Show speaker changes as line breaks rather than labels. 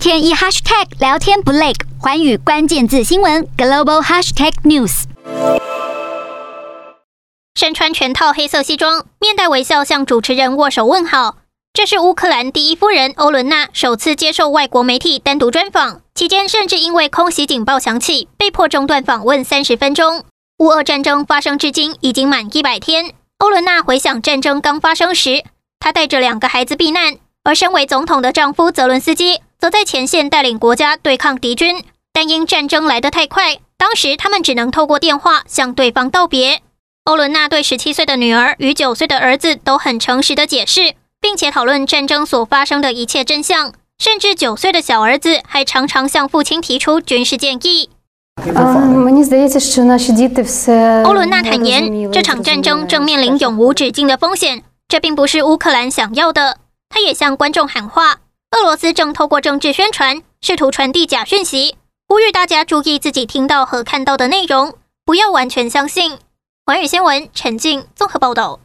天一 hashtag 聊天不累，寰宇关键字新闻 global hashtag news。
身穿全套黑色西装，面带微笑向主持人握手问好。这是乌克兰第一夫人欧伦娜首次接受外国媒体单独专访，期间甚至因为空袭警报响起，被迫中断访问三十分钟。乌俄战争发生至今已经满一百天，欧伦娜回想战争刚发生时，她带着两个孩子避难，而身为总统的丈夫泽伦斯基则在前线带领国家对抗敌军。但因战争来得太快，当时他们只能透过电话向对方道别。欧伦娜对十七岁的女儿与九岁的儿子都很诚实的解释，并且讨论战争所发生的一切真相，甚至九岁的小儿子还常常向父亲提出军事建议。欧伦娜坦言，这场战争正面临永无止境的风险，这并不是乌克兰想要的。他也向观众喊话：俄罗斯正透过政治宣传，试图传递假讯息，呼吁大家注意自己听到和看到的内容，不要完全相信。环宇新闻陈静综合报道。